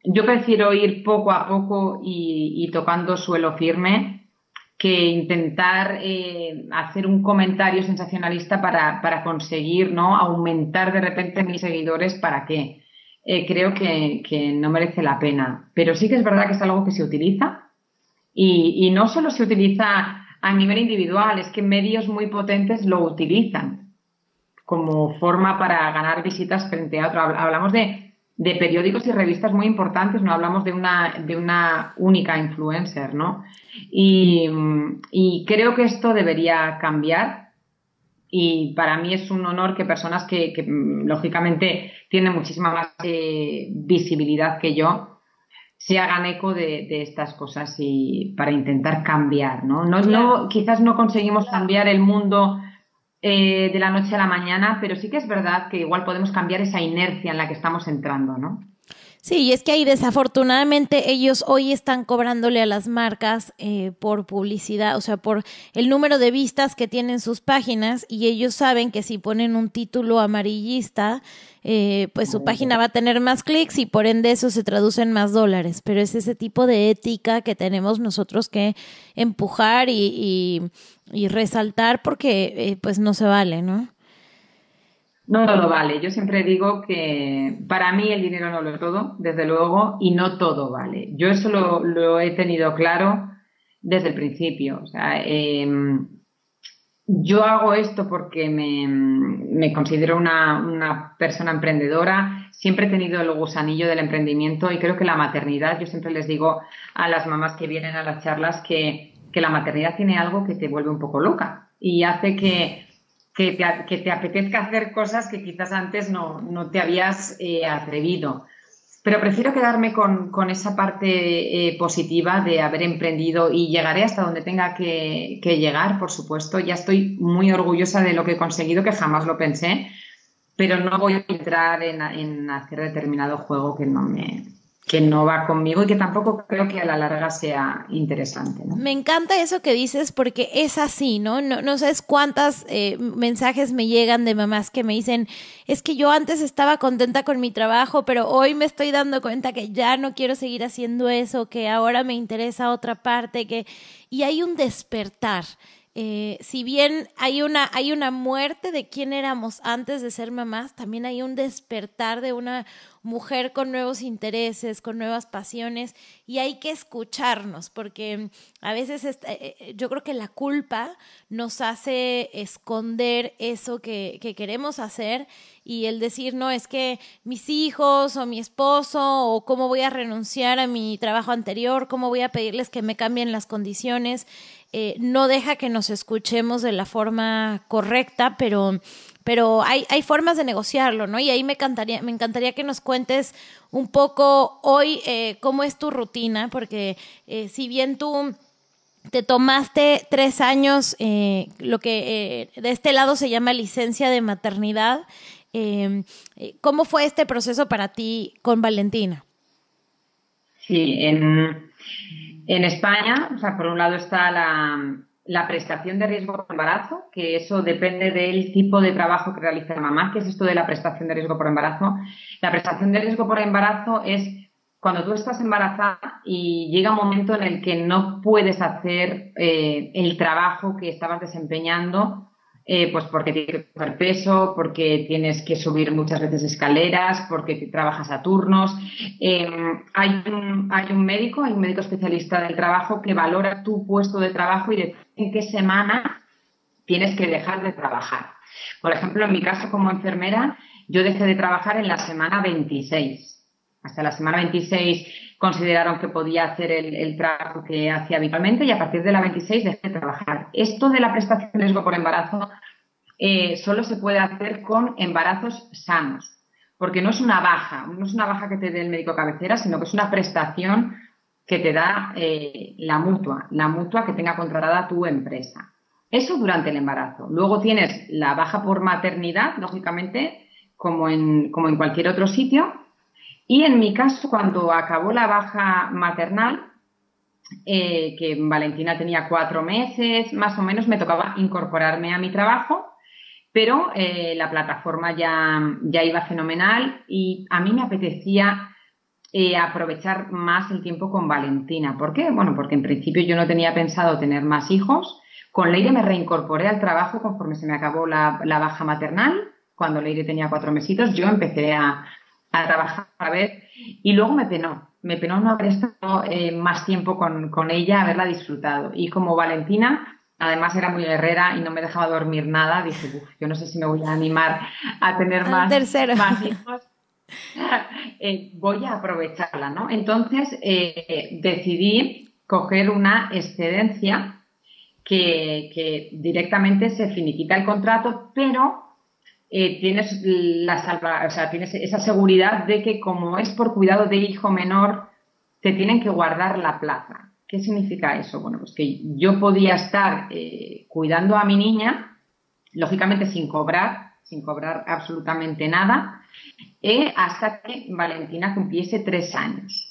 yo prefiero ir poco a poco y, tocando suelo firme que intentar eh, hacer un comentario sensacionalista para, para, conseguir ¿no? aumentar de repente mis seguidores. ¿Para qué? Eh, creo que, que, no merece la pena. Pero sí que es verdad que es algo que se utiliza y, y no solo se utiliza a nivel individual, es que medios muy potentes lo utilizan como forma para ganar visitas frente a otro. Hablamos de de periódicos y revistas muy importantes, no hablamos de una, de una única influencer, ¿no? Y, creo que esto debería cambiar y para mí es un honor que personas que, lógicamente tienen muchísima más eh, visibilidad que yo se hagan eco de, estas cosas y para intentar cambiar, ¿no? No, no quizás no conseguimos cambiar el mundo eh, de la noche a la mañana, pero sí que es verdad que igual podemos cambiar esa inercia en la que estamos entrando, ¿no? Sí, y es que ahí desafortunadamente ellos hoy están cobrándole a las marcas eh, por publicidad, o sea, por el número de vistas que tienen sus páginas y ellos saben que si ponen un título amarillista, eh, pues su página va a tener más clics y por ende eso se traduce en más dólares. Pero es ese tipo de ética que tenemos nosotros que empujar y, y, resaltar porque eh, pues no se vale, ¿no? No todo vale. Yo siempre digo que para mí el dinero no lo es todo, desde luego, y no todo vale. Yo eso lo, he tenido claro desde el principio. O sea, em, yo hago esto porque me, considero una, persona emprendedora. Siempre he tenido el gusanillo del emprendimiento y creo que la maternidad, yo siempre les digo a las mamás que vienen a las charlas que, que la maternidad tiene algo que te vuelve un poco loca y hace que que te, que te apetezca hacer cosas que quizás antes no, no te habías eh, atrevido. Pero prefiero quedarme con, con esa parte eh, positiva de haber emprendido y llegaré hasta donde tenga que, que, llegar, por supuesto. Ya estoy muy orgullosa de lo que he conseguido, que jamás lo pensé, pero no voy a entrar en, en hacer determinado juego que no me, que no va conmigo y que tampoco creo que a la larga sea interesante. Me encanta eso que dices porque es así, ¿no? No, no sabes cuántas eh, mensajes me llegan de mamás que me dicen, es que yo antes estaba contenta con mi trabajo, pero hoy me estoy dando cuenta que ya no quiero seguir haciendo eso, que ahora me interesa otra parte, que... Y hay un despertar. Eh, si bien hay una, hay una muerte de quién éramos antes de ser mamás, también hay un despertar de una mujer con nuevos intereses, con nuevas pasiones, y hay que escucharnos, porque a veces eh, eh, yo creo que la culpa nos hace esconder eso que, que queremos hacer y el decir, no, es que mis hijos o mi esposo o cómo voy a renunciar a mi trabajo anterior, cómo voy a pedirles que me cambien las condiciones. Eh, no deja que nos escuchemos de la forma correcta, pero, pero hay, hay formas de negociarlo, ¿no? Y ahí me encantaría, me encantaría que nos cuentes un poco hoy eh, cómo es tu rutina, porque eh, si bien tú te tomaste tres años, lo que de este lado se llama licencia de maternidad, ¿cómo fue este proceso para ti con Valentina? Sí, en, en España, o sea, por un lado está la, prestación de riesgo por embarazo, que eso depende del tipo de trabajo que realiza la mamá. ¿Qué es esto de la prestación de riesgo por embarazo? La prestación de riesgo por embarazo es cuando tú estás embarazada y llega un momento en el que no puedes hacer eh, el trabajo que estabas desempeñando eh, pues porque tienes que coger peso, porque tienes que subir muchas veces escaleras, porque trabajas a turnos. Eh, hay, un, hay un médico, hay un médico especialista del trabajo que valora tu puesto de trabajo y decide en qué semana tienes que dejar de trabajar. Por ejemplo, en mi caso como enfermera, yo dejé de trabajar en la semana 26 Hasta la semana 26 consideraron que podía hacer el, trabajo que hacía habitualmente y a partir de la 26 dejé de trabajar. Esto de la prestación de riesgo por embarazo eh, solo se puede hacer con embarazos sanos, porque no es una baja, no es una baja que te dé el médico cabecera, sino que es una prestación que te da eh, la mutua, la mutua que tenga contratada tu empresa. Eso durante el embarazo. Luego tienes la baja por maternidad, lógicamente, como en, como en cualquier otro sitio. Y en mi caso, cuando acabó la baja maternal, eh, que Valentina tenía cuatro meses, más o menos me tocaba incorporarme a mi trabajo, pero eh, la plataforma ya, ya iba fenomenal y a mí me apetecía eh, aprovechar más el tiempo con Valentina. ¿Por qué? Bueno, porque en principio yo no tenía pensado tener más hijos. Con Leire me reincorporé al trabajo conforme se me acabó la, baja maternal. Cuando Leire tenía cuatro mesitos, yo empecé a, trabajar a ver y luego me penó. Me penó no haber estado eh, más tiempo con, ella, haberla disfrutado. Y como Valentina, además era muy guerrera y no me dejaba dormir nada, dije, yo no sé si me voy a animar a tener más, más hijos. (laughs) Eh, voy a aprovecharla, ¿no? Entonces eh, decidí coger una excedencia que, directamente se finiquita el contrato, pero eh, tienes, la tienes esa seguridad de que como es por cuidado de hijo menor, te tienen que guardar la plaza. ¿Qué significa eso? Bueno, pues que yo podía estar cuidando a mi niña, lógicamente sin cobrar, sin cobrar absolutamente nada, eh, hasta que Valentina cumpliese tres años.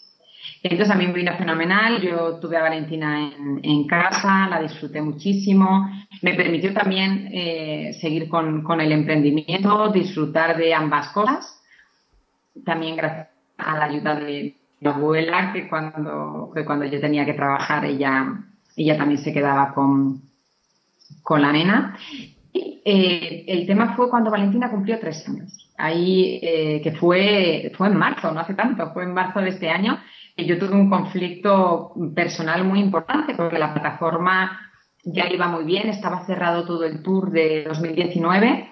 Entonces a mí me vino fenomenal, yo tuve a Valentina en, casa, la disfruté muchísimo, me permitió también eh, seguir con, el emprendimiento, disfrutar de ambas cosas, también gracias a la ayuda de mi abuela, que cuando, cuando yo tenía que trabajar ella, ella también se quedaba con, con la nena. Eh, el tema fue cuando Valentina cumplió tres años ahí eh, que fue, fue en marzo, no hace tanto, fue en marzo de este año, y yo tuve un conflicto personal muy importante porque la plataforma ya iba muy bien, estaba cerrado todo el tour de 2019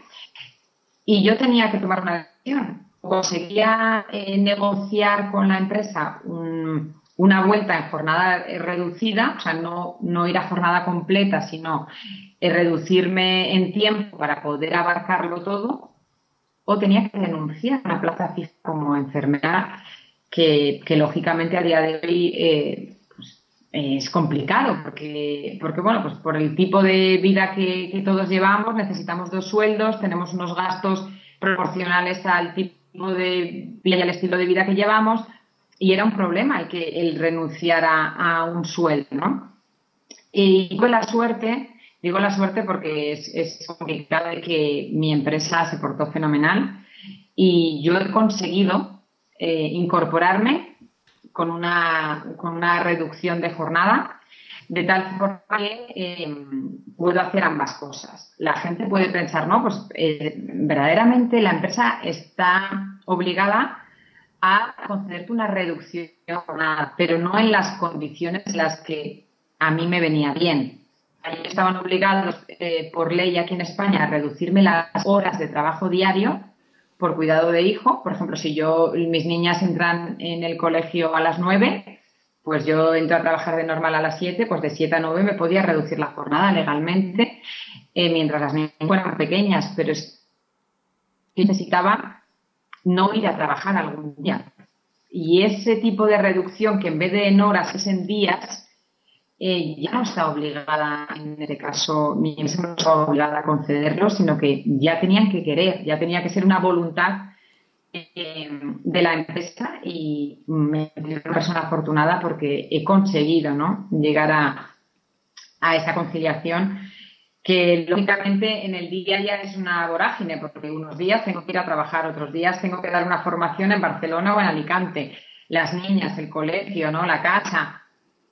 y yo tenía que tomar una decisión. Conseguía eh, negociar con la empresa una vuelta en jornada reducida, o sea, no, no ir a jornada completa, sino eh, reducirme en tiempo para poder abarcarlo todo, o tenía que renunciar a una plaza fija como enfermera, que, lógicamente a día de hoy eh, pues, es complicado, porque, porque bueno, pues por el tipo de vida que, todos llevamos, necesitamos dos sueldos, tenemos unos gastos proporcionales al tipo de vida y al estilo de vida que llevamos, y era un problema el que el renunciar a, un sueldo, ¿no? Y con la suerte Digo la suerte porque es, complicado de que mi empresa se portó fenomenal y yo he conseguido eh, incorporarme con una, con una reducción de jornada de tal forma que eh, puedo hacer ambas cosas. La gente puede pensar, no, pues eh, verdaderamente la empresa está obligada a concederte una reducción de jornada, pero no en las condiciones en las que a mí me venía bien estaban obligados eh, por ley aquí en España a reducirme las horas de trabajo diario por cuidado de hijo. Por ejemplo, si yo mis niñas entran en el colegio a las 9, pues yo entro a trabajar de normal a las 7, pues de 7 a 9 me podía reducir la jornada legalmente eh, mientras las niñas fueran pequeñas, pero necesitaba no ir a trabajar algún día. Y ese tipo de reducción que en vez de en horas es en días, eh, ya no está obligada, en este caso, ni no está obligada a concederlo, sino que ya tenían que querer, ya tenía que ser una voluntad eh, de la empresa y me considero una persona afortunada porque he conseguido ¿no? llegar a, a esa conciliación que lógicamente en el día ya es una vorágine, porque unos días tengo que ir a trabajar, otros días tengo que dar una formación en Barcelona o en Alicante, las niñas, el colegio, ¿no? la casa.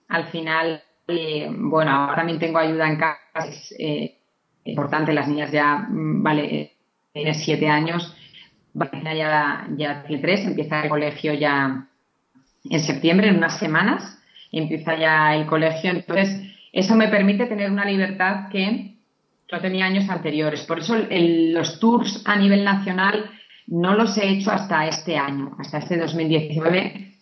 Al final eh, bueno, ahora también tengo ayuda en casa, es eh, importante, las niñas ya, mm, vale, tiene siete años, Valentina ya, ya tiene tres, empieza el colegio ya en septiembre, en unas semanas, empieza ya el colegio, entonces eso me permite tener una libertad que no tenía años anteriores. Por eso los tours a nivel nacional no los he hecho hasta este año, hasta este 2019.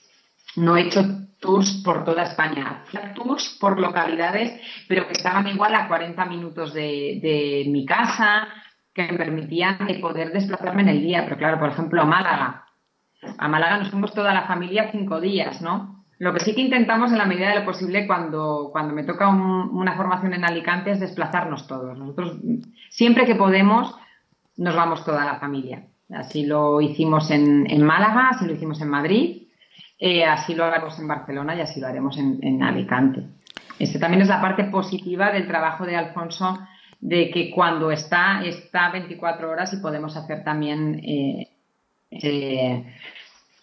No he hecho tours por toda España. Tours por localidades, pero que estaban igual a 40 minutos de, mi casa, que me permitían poder desplazarme en el día. Pero claro, por ejemplo, a Málaga. A Málaga nos fuimos toda la familia cinco días, ¿no? Lo que sí que intentamos en la medida de lo posible cuando, cuando me toca una formación en Alicante es desplazarnos todos. Nosotros siempre que podemos nos vamos toda la familia. Así lo hicimos en, Málaga, así lo hicimos en Madrid, eh, así lo haremos en Barcelona y así lo haremos en, Alicante. Esa también es la parte positiva del trabajo de Alfonso, de que cuando está, está 24 horas y podemos hacer también eh,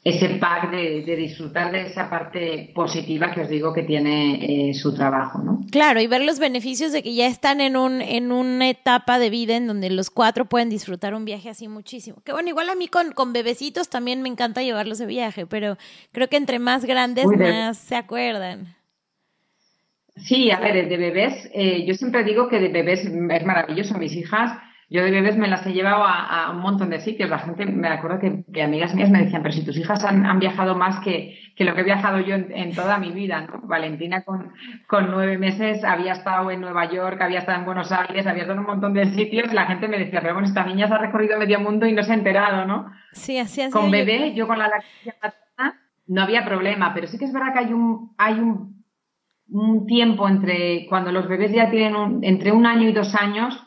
ese pack de, disfrutar de esa parte positiva que os digo que tiene eh, su trabajo, ¿no? Claro, y ver los beneficios de que ya están en, un, en una etapa de vida en donde los cuatro pueden disfrutar un viaje así muchísimo. Que bueno, igual a mí con, con bebecitos también me encanta llevarlos de viaje, pero creo que entre más grandes más se acuerdan. Sí, a ver, de bebés, eh, yo siempre digo que de bebés es maravilloso. Mis hijas yo de bebés me las he llevado a, un montón de sitios. La gente, me acuerdo que, amigas mías me decían, pero si tus hijas han, viajado más que, lo que he viajado yo en, toda mi vida. Valentina con, nueve meses había estado en Nueva York, había estado en Buenos Aires, había estado en un montón de sitios. La gente me decía, pero bueno, esta niña se ha recorrido medio mundo y no se ha enterado, ¿no? Sí, así es. Con bebé, yo con la lactancia no había problema, pero sí que es verdad que hay un, hay un, un tiempo entre cuando los bebés ya tienen entre un año y dos años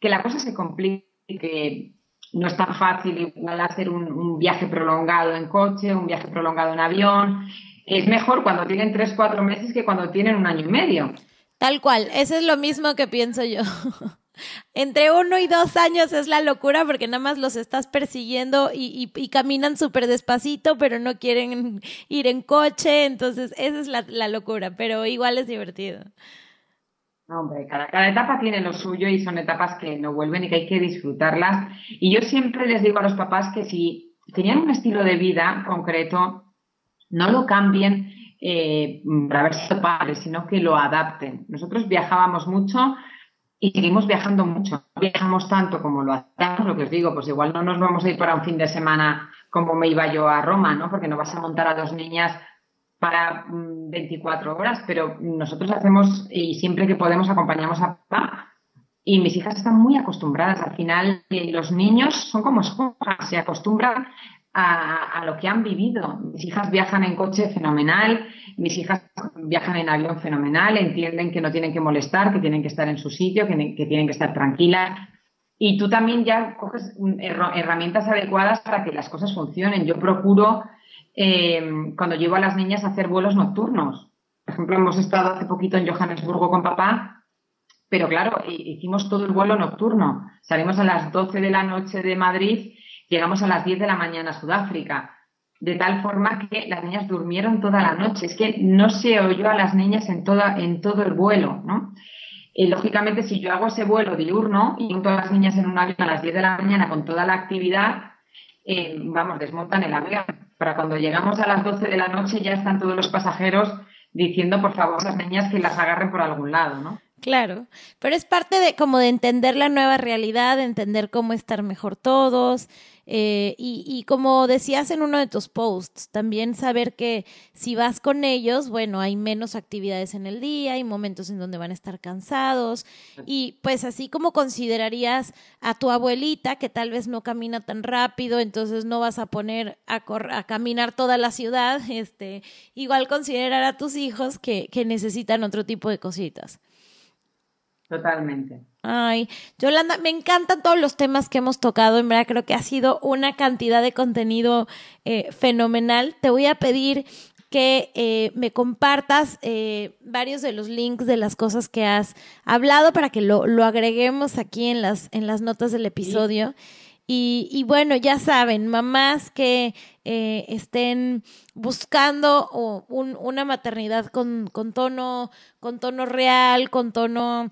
que la cosa se complique, que no es tan fácil igual hacer un, viaje prolongado en coche, un viaje prolongado en avión. Es mejor cuando tienen tres, cuatro meses que cuando tienen un año y medio. Tal cual, eso es lo mismo que pienso yo. (laughs) Entre uno y dos años es la locura porque nada más los estás persiguiendo y, caminan súper despacito, pero no quieren ir en coche, entonces esa es la, la locura, pero igual es divertido. Hombre, cada, etapa tiene lo suyo y son etapas que no vuelven y que hay que disfrutarlas. Y yo siempre les digo a los papás que si tenían un estilo de vida concreto, no lo cambien eh, para haber sido padres, sino que lo adapten. Nosotros viajábamos mucho y seguimos viajando mucho. No viajamos tanto como lo hacemos, lo que os digo, pues igual no nos vamos a ir para un fin de semana como me iba yo a Roma, ¿no? Porque no vas a montar a dos niñas para 24 mm, horas, pero nosotros hacemos y siempre que podemos acompañamos a papá. Y mis hijas están muy acostumbradas. Al final, eh, los niños son como esponjas, se acostumbran a, lo que han vivido. Mis hijas viajan en coche fenomenal, mis hijas viajan en avión fenomenal, entienden que no tienen que molestar, que tienen que estar en su sitio, que, que tienen que estar tranquilas. Y tú también ya coges mm, herramientas adecuadas para que las cosas funcionen. Yo procuro eh, cuando llevo a las niñas a hacer vuelos nocturnos. Por ejemplo, hemos estado hace poquito en Johannesburgo con papá, pero claro, hicimos todo el vuelo nocturno. Salimos a las 12 de la noche de Madrid, llegamos a las 10 de la mañana a Sudáfrica. De tal forma que las niñas durmieron toda la noche. Es que no se oyó a las niñas en, toda, en todo el vuelo, ¿no? Y lógicamente, si yo hago ese vuelo diurno y todas las niñas en un avión a las 10 de la mañana con toda la actividad, eh, vamos, desmontan el avión para cuando llegamos a las 12 de la noche ya están todos los pasajeros diciendo por favor a las niñas que las agarren por algún lado, ¿no? Claro, pero es parte de como de entender la nueva realidad, de entender cómo estar mejor todos, eh, y, y, como decías en uno de tus posts, también saber que si vas con ellos, bueno, hay menos actividades en el día, hay momentos en donde van a estar cansados y pues así como considerarías a tu abuelita que tal vez no camina tan rápido, entonces no vas a poner a, a caminar toda la ciudad, este, igual considerar a tus hijos que, que necesitan otro tipo de cositas. Totalmente. Ay, Yolanda, me encantan todos los temas que hemos tocado. En verdad, creo que ha sido una cantidad de contenido eh, fenomenal. Te voy a pedir que eh, me compartas eh, varios de los links de las cosas que has hablado para que lo, lo agreguemos aquí en las, en las notas del episodio. Y, y, bueno, ya saben, mamás que estén buscando un, una maternidad con, con, tono, con tono real, con tono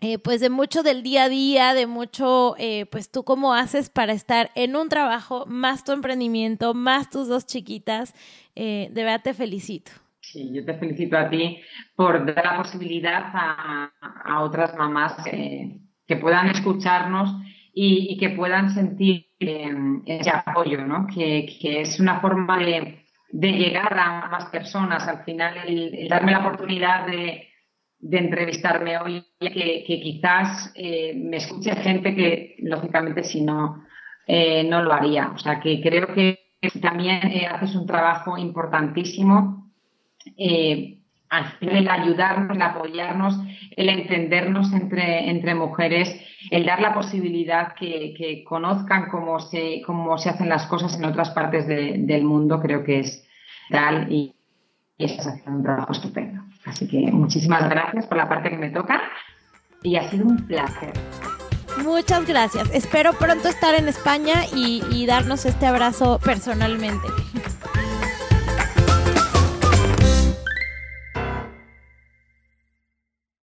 eh, pues de mucho del día a día, de mucho, eh, pues tú cómo haces para estar en un trabajo, más tu emprendimiento, más tus dos chiquitas. Eh, de verdad te felicito. Sí, yo te felicito a ti por dar la posibilidad a, otras mamás que puedan escucharnos y, que puedan sentir eh, ese apoyo, ¿no? Que, es una forma de, llegar a más personas. Al final, el, darme la oportunidad de, entrevistarme hoy, que, quizás eh, me escuche gente que, lógicamente, si no, eh, no lo haría. O sea, que creo que también haces un trabajo importantísimo el ayudarnos, el apoyarnos, el entendernos entre, entre mujeres, el dar la posibilidad que, conozcan cómo se, cómo se hacen las cosas en otras partes del mundo, creo que es tal y, y estás haciendo un trabajo estupendo. Así que muchísimas gracias por la parte que me toca y ha sido un placer. Muchas gracias. Espero pronto estar en España y, y darnos este abrazo personalmente.